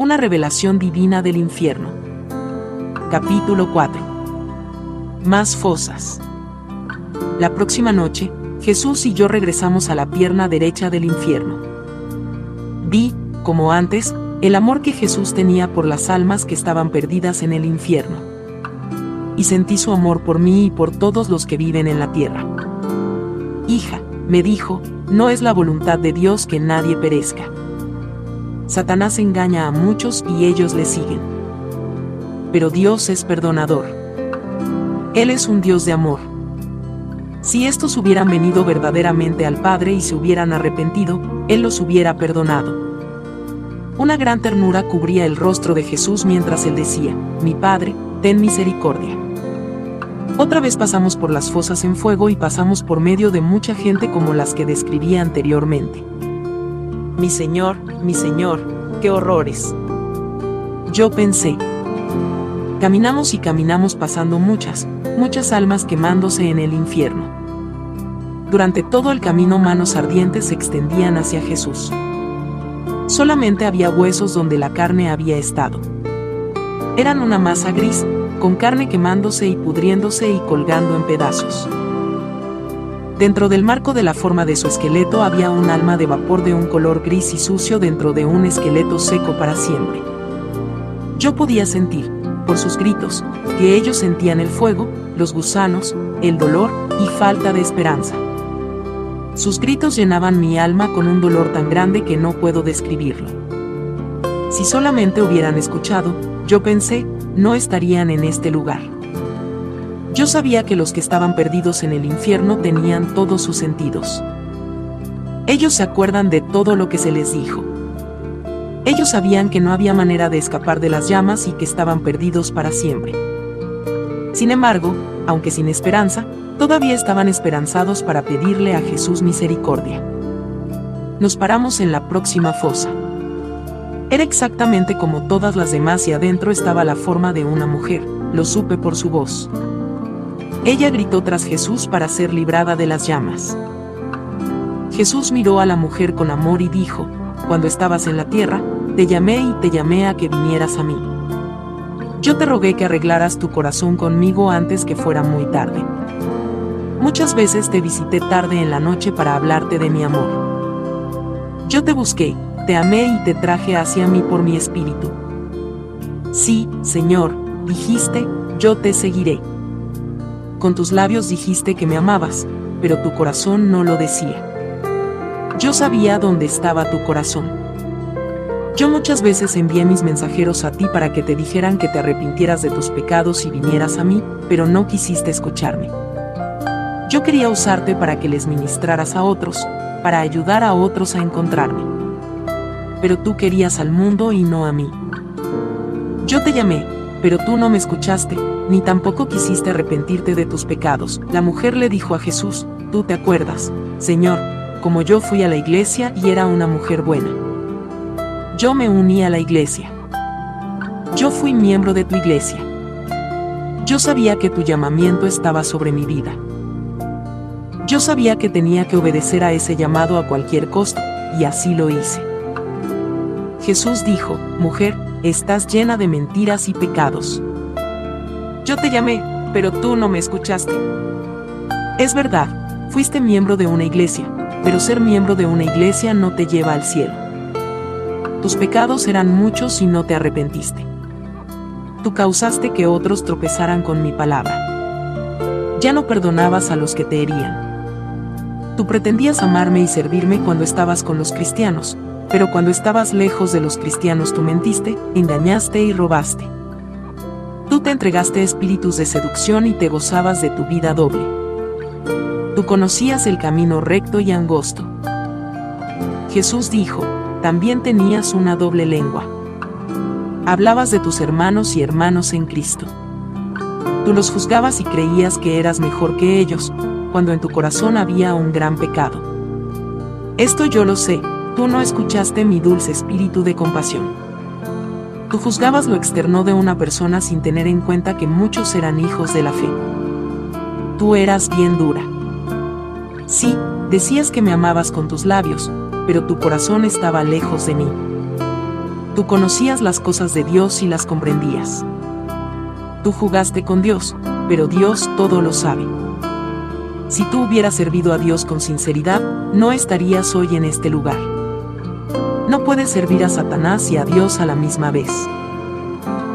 Una revelación divina del infierno. Capítulo 4. Más fosas. La próxima noche, Jesús y yo regresamos a la pierna derecha del infierno. Vi, como antes, el amor que Jesús tenía por las almas que estaban perdidas en el infierno. Y sentí su amor por mí y por todos los que viven en la tierra. Hija, me dijo, no es la voluntad de Dios que nadie perezca. Satanás engaña a muchos y ellos le siguen. Pero Dios es perdonador. Él es un Dios de amor. Si estos hubieran venido verdaderamente al Padre y se hubieran arrepentido, Él los hubiera perdonado. Una gran ternura cubría el rostro de Jesús mientras Él decía, Mi Padre, ten misericordia. Otra vez pasamos por las fosas en fuego y pasamos por medio de mucha gente como las que describí anteriormente. Mi Señor, mi Señor, qué horrores. Yo pensé. Caminamos y caminamos pasando muchas, muchas almas quemándose en el infierno. Durante todo el camino manos ardientes se extendían hacia Jesús. Solamente había huesos donde la carne había estado. Eran una masa gris, con carne quemándose y pudriéndose y colgando en pedazos. Dentro del marco de la forma de su esqueleto había un alma de vapor de un color gris y sucio dentro de un esqueleto seco para siempre. Yo podía sentir, por sus gritos, que ellos sentían el fuego, los gusanos, el dolor y falta de esperanza. Sus gritos llenaban mi alma con un dolor tan grande que no puedo describirlo. Si solamente hubieran escuchado, yo pensé, no estarían en este lugar. Yo sabía que los que estaban perdidos en el infierno tenían todos sus sentidos. Ellos se acuerdan de todo lo que se les dijo. Ellos sabían que no había manera de escapar de las llamas y que estaban perdidos para siempre. Sin embargo, aunque sin esperanza, todavía estaban esperanzados para pedirle a Jesús misericordia. Nos paramos en la próxima fosa. Era exactamente como todas las demás y adentro estaba la forma de una mujer, lo supe por su voz. Ella gritó tras Jesús para ser librada de las llamas. Jesús miró a la mujer con amor y dijo, Cuando estabas en la tierra, te llamé y te llamé a que vinieras a mí. Yo te rogué que arreglaras tu corazón conmigo antes que fuera muy tarde. Muchas veces te visité tarde en la noche para hablarte de mi amor. Yo te busqué, te amé y te traje hacia mí por mi espíritu. Sí, Señor, dijiste, yo te seguiré. Con tus labios dijiste que me amabas, pero tu corazón no lo decía. Yo sabía dónde estaba tu corazón. Yo muchas veces envié mis mensajeros a ti para que te dijeran que te arrepintieras de tus pecados y vinieras a mí, pero no quisiste escucharme. Yo quería usarte para que les ministraras a otros, para ayudar a otros a encontrarme. Pero tú querías al mundo y no a mí. Yo te llamé, pero tú no me escuchaste, ni tampoco quisiste arrepentirte de tus pecados. La mujer le dijo a Jesús, tú te acuerdas, Señor, como yo fui a la iglesia y era una mujer buena. Yo me uní a la iglesia. Yo fui miembro de tu iglesia. Yo sabía que tu llamamiento estaba sobre mi vida. Yo sabía que tenía que obedecer a ese llamado a cualquier costo, y así lo hice. Jesús dijo, Mujer, estás llena de mentiras y pecados. Yo te llamé, pero tú no me escuchaste. Es verdad, fuiste miembro de una iglesia, pero ser miembro de una iglesia no te lleva al cielo. Tus pecados eran muchos y no te arrepentiste. Tú causaste que otros tropezaran con mi palabra. Ya no perdonabas a los que te herían. Tú pretendías amarme y servirme cuando estabas con los cristianos, pero cuando estabas lejos de los cristianos tú mentiste, engañaste y robaste. Te entregaste espíritus de seducción y te gozabas de tu vida doble. Tú conocías el camino recto y angosto. Jesús dijo, también tenías una doble lengua. Hablabas de tus hermanos y hermanos en Cristo. Tú los juzgabas y creías que eras mejor que ellos, cuando en tu corazón había un gran pecado. Esto yo lo sé, tú no escuchaste mi dulce espíritu de compasión. Tú juzgabas lo externo de una persona sin tener en cuenta que muchos eran hijos de la fe. Tú eras bien dura. Sí, decías que me amabas con tus labios, pero tu corazón estaba lejos de mí. Tú conocías las cosas de Dios y las comprendías. Tú jugaste con Dios, pero Dios todo lo sabe. Si tú hubieras servido a Dios con sinceridad, no estarías hoy en este lugar. No puedes servir a Satanás y a Dios a la misma vez.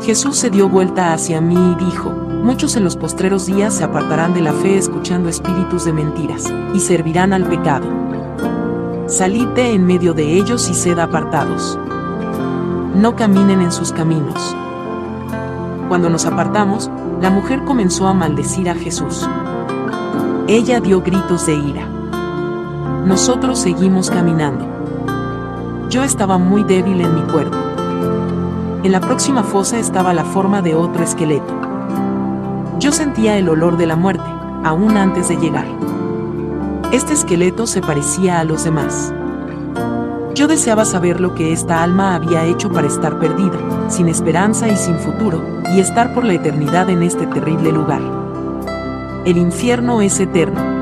Jesús se dio vuelta hacia mí y dijo, muchos en los postreros días se apartarán de la fe escuchando espíritus de mentiras, y servirán al pecado. Salid de en medio de ellos y sed apartados. No caminen en sus caminos. Cuando nos apartamos, la mujer comenzó a maldecir a Jesús. Ella dio gritos de ira. Nosotros seguimos caminando. Yo estaba muy débil en mi cuerpo. En la próxima fosa estaba la forma de otro esqueleto. Yo sentía el olor de la muerte, aún antes de llegar. Este esqueleto se parecía a los demás. Yo deseaba saber lo que esta alma había hecho para estar perdida, sin esperanza y sin futuro, y estar por la eternidad en este terrible lugar. El infierno es eterno.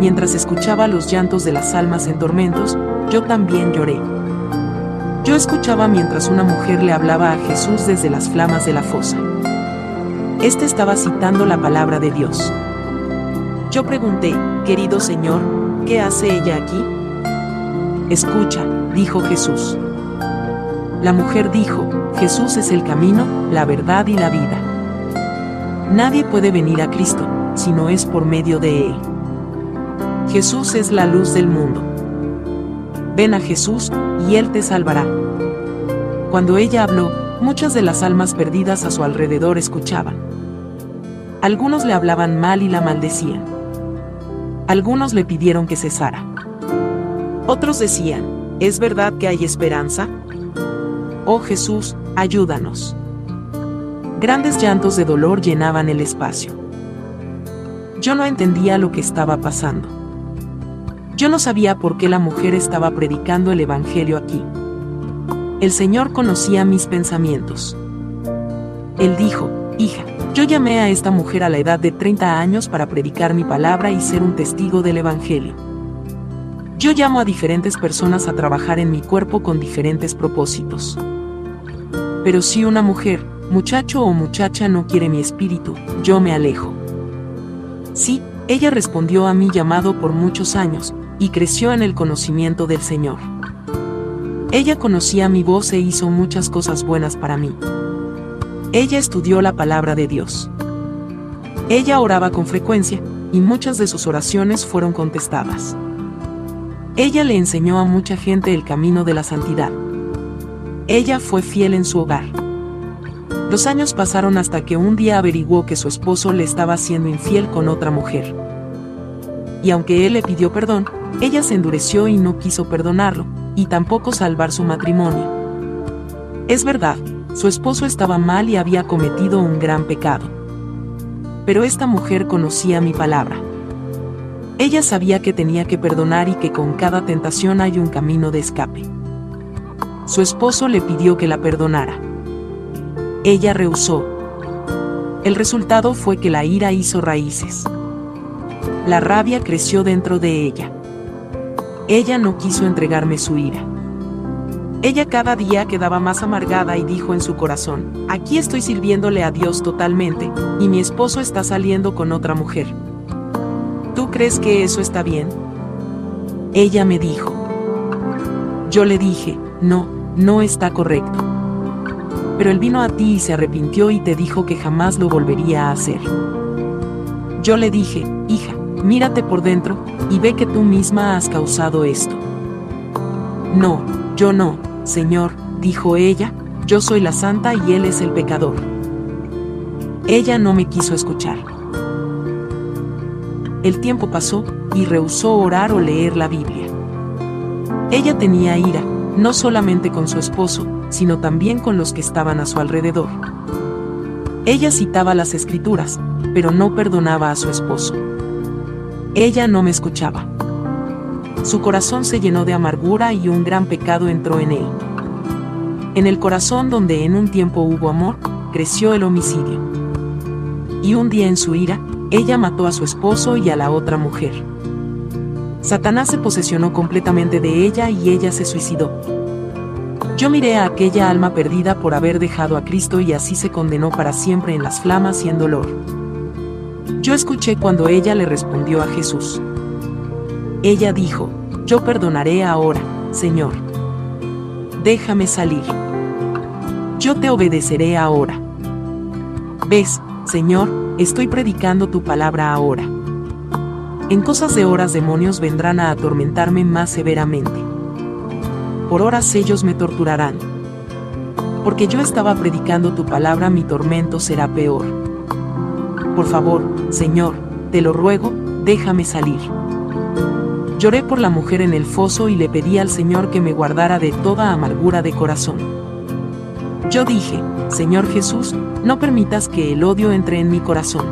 Mientras escuchaba los llantos de las almas en tormentos, yo también lloré. Yo escuchaba mientras una mujer le hablaba a Jesús desde las flamas de la fosa. Este estaba citando la palabra de Dios. Yo pregunté, querido Señor, ¿qué hace ella aquí? Escucha, dijo Jesús. La mujer dijo, Jesús es el camino, la verdad y la vida. Nadie puede venir a Cristo, si no es por medio de Él. Jesús es la luz del mundo. Ven a Jesús, y Él te salvará. Cuando ella habló, muchas de las almas perdidas a su alrededor escuchaban. Algunos le hablaban mal y la maldecían. Algunos le pidieron que cesara. Otros decían, ¿es verdad que hay esperanza? Oh Jesús, ayúdanos. Grandes llantos de dolor llenaban el espacio. Yo no entendía lo que estaba pasando. Yo no sabía por qué la mujer estaba predicando el Evangelio aquí. El Señor conocía mis pensamientos. Él dijo, hija, yo llamé a esta mujer a la edad de 30 años para predicar mi palabra y ser un testigo del Evangelio. Yo llamo a diferentes personas a trabajar en mi cuerpo con diferentes propósitos. Pero si una mujer, muchacho o muchacha no quiere mi espíritu, yo me alejo. Sí, ella respondió a mi llamado por muchos años, y creció en el conocimiento del Señor. Ella conocía mi voz e hizo muchas cosas buenas para mí. Ella estudió la palabra de Dios. Ella oraba con frecuencia, y muchas de sus oraciones fueron contestadas. Ella le enseñó a mucha gente el camino de la santidad. Ella fue fiel en su hogar. Los años pasaron hasta que un día averiguó que su esposo le estaba siendo infiel con otra mujer. Y aunque él le pidió perdón, ella se endureció y no quiso perdonarlo, y tampoco salvar su matrimonio. Es verdad, su esposo estaba mal y había cometido un gran pecado. Pero esta mujer conocía mi palabra. Ella sabía que tenía que perdonar y que con cada tentación hay un camino de escape. Su esposo le pidió que la perdonara. Ella rehusó. El resultado fue que la ira hizo raíces. La rabia creció dentro de ella. Ella no quiso entregarme su ira. Ella cada día quedaba más amargada y dijo en su corazón, aquí estoy sirviéndole a Dios totalmente, y mi esposo está saliendo con otra mujer. ¿Tú crees que eso está bien? Ella me dijo. Yo le dije, no, no está correcto. Pero él vino a ti y se arrepintió y te dijo que jamás lo volvería a hacer. Yo le dije, hija, mírate por dentro, y ve que tú misma has causado esto. No, yo no, Señor, dijo ella, yo soy la santa y él es el pecador. Ella no me quiso escuchar. El tiempo pasó, y rehusó orar o leer la Biblia. Ella tenía ira, no solamente con su esposo, sino también con los que estaban a su alrededor. Ella citaba las escrituras, pero no perdonaba a su esposo. Ella no me escuchaba. Su corazón se llenó de amargura y un gran pecado entró en él. En el corazón donde en un tiempo hubo amor, creció el homicidio. Y un día en su ira, ella mató a su esposo y a la otra mujer. Satanás se posesionó completamente de ella y ella se suicidó. Yo miré a aquella alma perdida por haber dejado a Cristo y así se condenó para siempre en las flamas y en dolor. Yo escuché cuando ella le respondió a Jesús. Ella dijo, yo perdonaré ahora, Señor. Déjame salir. Yo te obedeceré ahora. Ves, Señor, estoy predicando tu palabra ahora. En cosas de horas demonios vendrán a atormentarme más severamente. Por horas ellos me torturarán. Porque yo estaba predicando tu palabra mi tormento será peor. Por favor, Señor, te lo ruego, déjame salir. Lloré por la mujer en el foso y le pedí al Señor que me guardara de toda amargura de corazón. Yo dije, Señor Jesús, no permitas que el odio entre en mi corazón.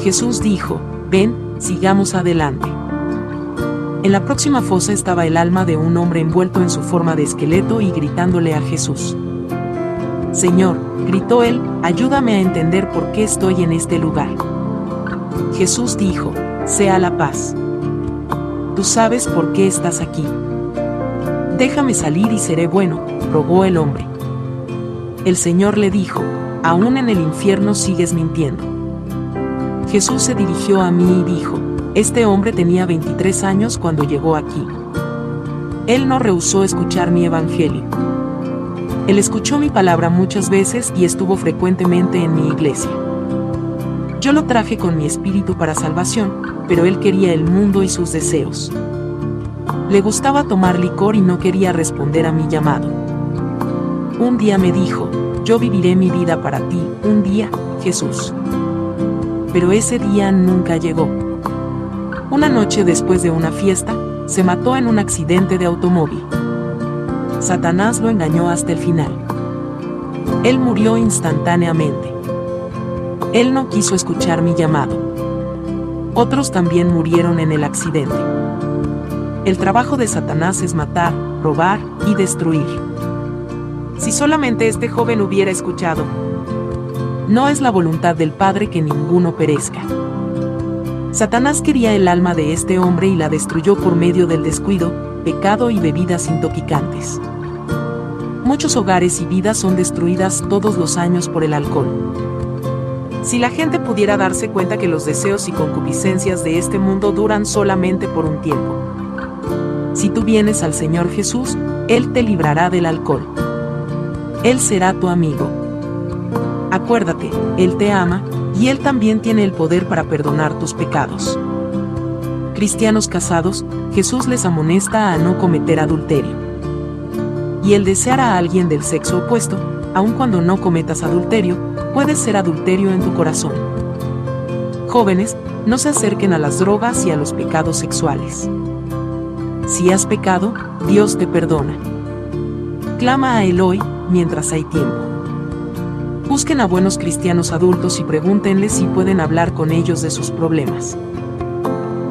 Jesús dijo, ven, sigamos adelante. En la próxima fosa estaba el alma de un hombre envuelto en su forma de esqueleto y gritándole a Jesús. Señor, gritó él, ayúdame a entender por qué estoy en este lugar. Jesús dijo, sea la paz. Tú sabes por qué estás aquí. Déjame salir y seré bueno, rogó el hombre. El Señor le dijo, aún en el infierno sigues mintiendo. Jesús se dirigió a mí y dijo, este hombre tenía 23 años cuando llegó aquí. Él no rehusó escuchar mi evangelio. Él escuchó mi palabra muchas veces y estuvo frecuentemente en mi iglesia. Yo lo traje con mi espíritu para salvación, pero él quería el mundo y sus deseos. Le gustaba tomar licor y no quería responder a mi llamado. Un día me dijo, yo viviré mi vida para ti, un día, Jesús. Pero ese día nunca llegó. Una noche después de una fiesta, se mató en un accidente de automóvil. Satanás lo engañó hasta el final. Él murió instantáneamente. Él no quiso escuchar mi llamado. Otros también murieron en el accidente. El trabajo de Satanás es matar, robar y destruir. Si solamente este joven hubiera escuchado, no es la voluntad del Padre que ninguno perezca. Satanás quería el alma de este hombre y la destruyó por medio del descuido, pecado y bebidas intoxicantes. Muchos hogares y vidas son destruidas todos los años por el alcohol. Si la gente pudiera darse cuenta que los deseos y concupiscencias de este mundo duran solamente por un tiempo. Si tú vienes al Señor Jesús, Él te librará del alcohol. Él será tu amigo. Acuérdate, Él te ama, y Él también tiene el poder para perdonar tus pecados. Cristianos casados, Jesús les amonesta a no cometer adulterio. Y el desear a alguien del sexo opuesto, aun cuando no cometas adulterio, puede ser adulterio en tu corazón. Jóvenes, no se acerquen a las drogas y a los pecados sexuales. Si has pecado, Dios te perdona. Clama a Él hoy, mientras hay tiempo. Busquen a buenos cristianos adultos y pregúntenles si pueden hablar con ellos de sus problemas.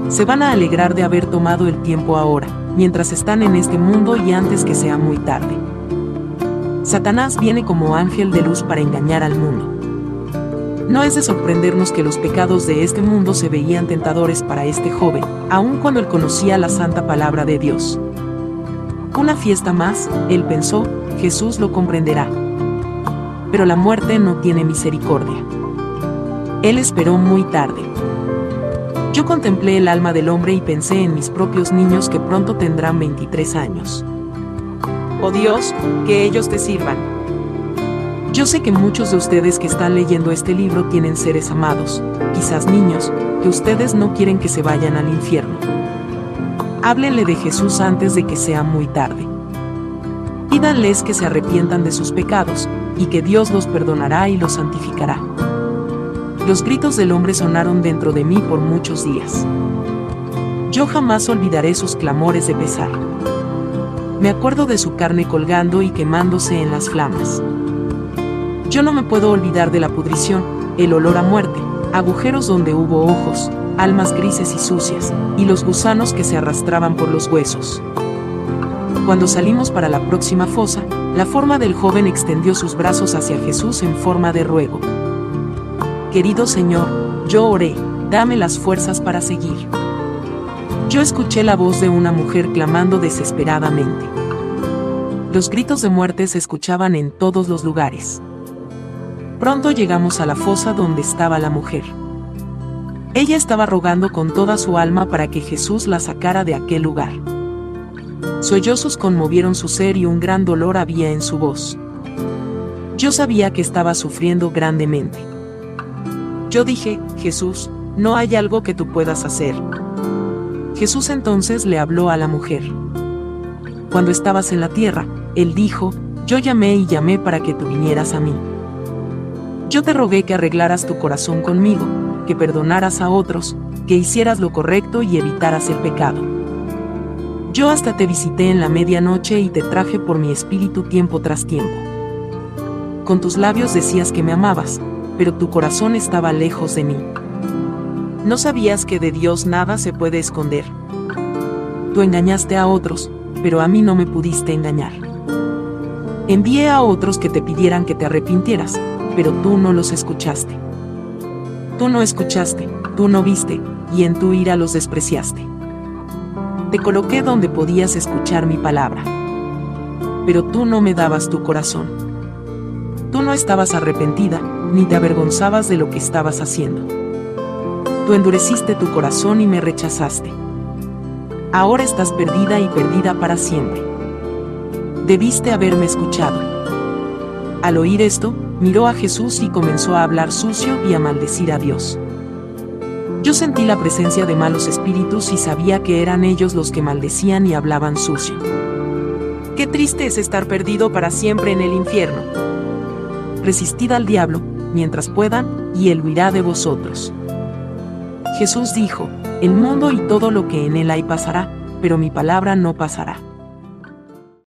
Se van a alegrar de haber tomado el tiempo ahora, mientras están en este mundo y antes que sea muy tarde. Satanás viene como ángel de luz para engañar al mundo. No es de sorprendernos que los pecados de este mundo se veían tentadores para este joven, aun cuando él conocía la santa palabra de Dios. Una fiesta más, él pensó, Jesús lo comprenderá. Pero la muerte no tiene misericordia. Él esperó muy tarde. Yo contemplé el alma del hombre y pensé en mis propios niños que pronto tendrán 23 años. Oh Dios, que ellos te sirvan. Yo sé que muchos de ustedes que están leyendo este libro tienen seres amados, quizás niños, que ustedes no quieren que se vayan al infierno. Háblenle de Jesús antes de que sea muy tarde. Pídanles que se arrepientan de sus pecados, y que Dios los perdonará y los santificará. Los gritos del hombre sonaron dentro de mí por muchos días. Yo jamás olvidaré sus clamores de pesar. Me acuerdo de su carne colgando y quemándose en las flamas. Yo no me puedo olvidar de la pudrición, el olor a muerte, agujeros donde hubo ojos, almas grises y sucias, y los gusanos que se arrastraban por los huesos. Cuando salimos para la próxima fosa, la forma del joven extendió sus brazos hacia Jesús en forma de ruego. Querido Señor, yo oré, dame las fuerzas para seguir. Yo escuché la voz de una mujer clamando desesperadamente. Los gritos de muerte se escuchaban en todos los lugares. Pronto llegamos a la fosa donde estaba la mujer. Ella estaba rogando con toda su alma para que Jesús la sacara de aquel lugar. Sollozos conmovieron su ser y un gran dolor había en su voz. Yo sabía que estaba sufriendo grandemente. Yo dije, Jesús, no hay algo que tú puedas hacer. Jesús entonces le habló a la mujer. Cuando estabas en la tierra, Él dijo, yo llamé y llamé para que tú vinieras a mí. Yo te rogué que arreglaras tu corazón conmigo, que perdonaras a otros, que hicieras lo correcto y evitaras el pecado. Yo hasta te visité en la medianoche y te traje por mi espíritu tiempo tras tiempo. Con tus labios decías que me amabas, pero tu corazón estaba lejos de mí. No sabías que de Dios nada se puede esconder. Tú engañaste a otros, pero a mí no me pudiste engañar. Envié a otros que te pidieran que te arrepintieras, pero tú no los escuchaste. Tú no escuchaste, tú no viste, y en tu ira los despreciaste. Te coloqué donde podías escuchar mi palabra. Pero tú no me dabas tu corazón. Tú no estabas arrepentida, ni te avergonzabas de lo que estabas haciendo. Tú endureciste tu corazón y me rechazaste ahora estás perdida y perdida para siempre. Debiste haberme escuchado. Al oír esto, miró a Jesús y comenzó a hablar sucio y a maldecir a Dios. Yo sentí la presencia de malos espíritus y sabía que eran ellos los que maldecían y hablaban sucio. Qué triste es estar perdido para siempre en el infierno. Resistid al diablo, mientras puedan, y él huirá de vosotros. Jesús dijo, el mundo y todo lo que en él hay pasará, pero mi palabra no pasará.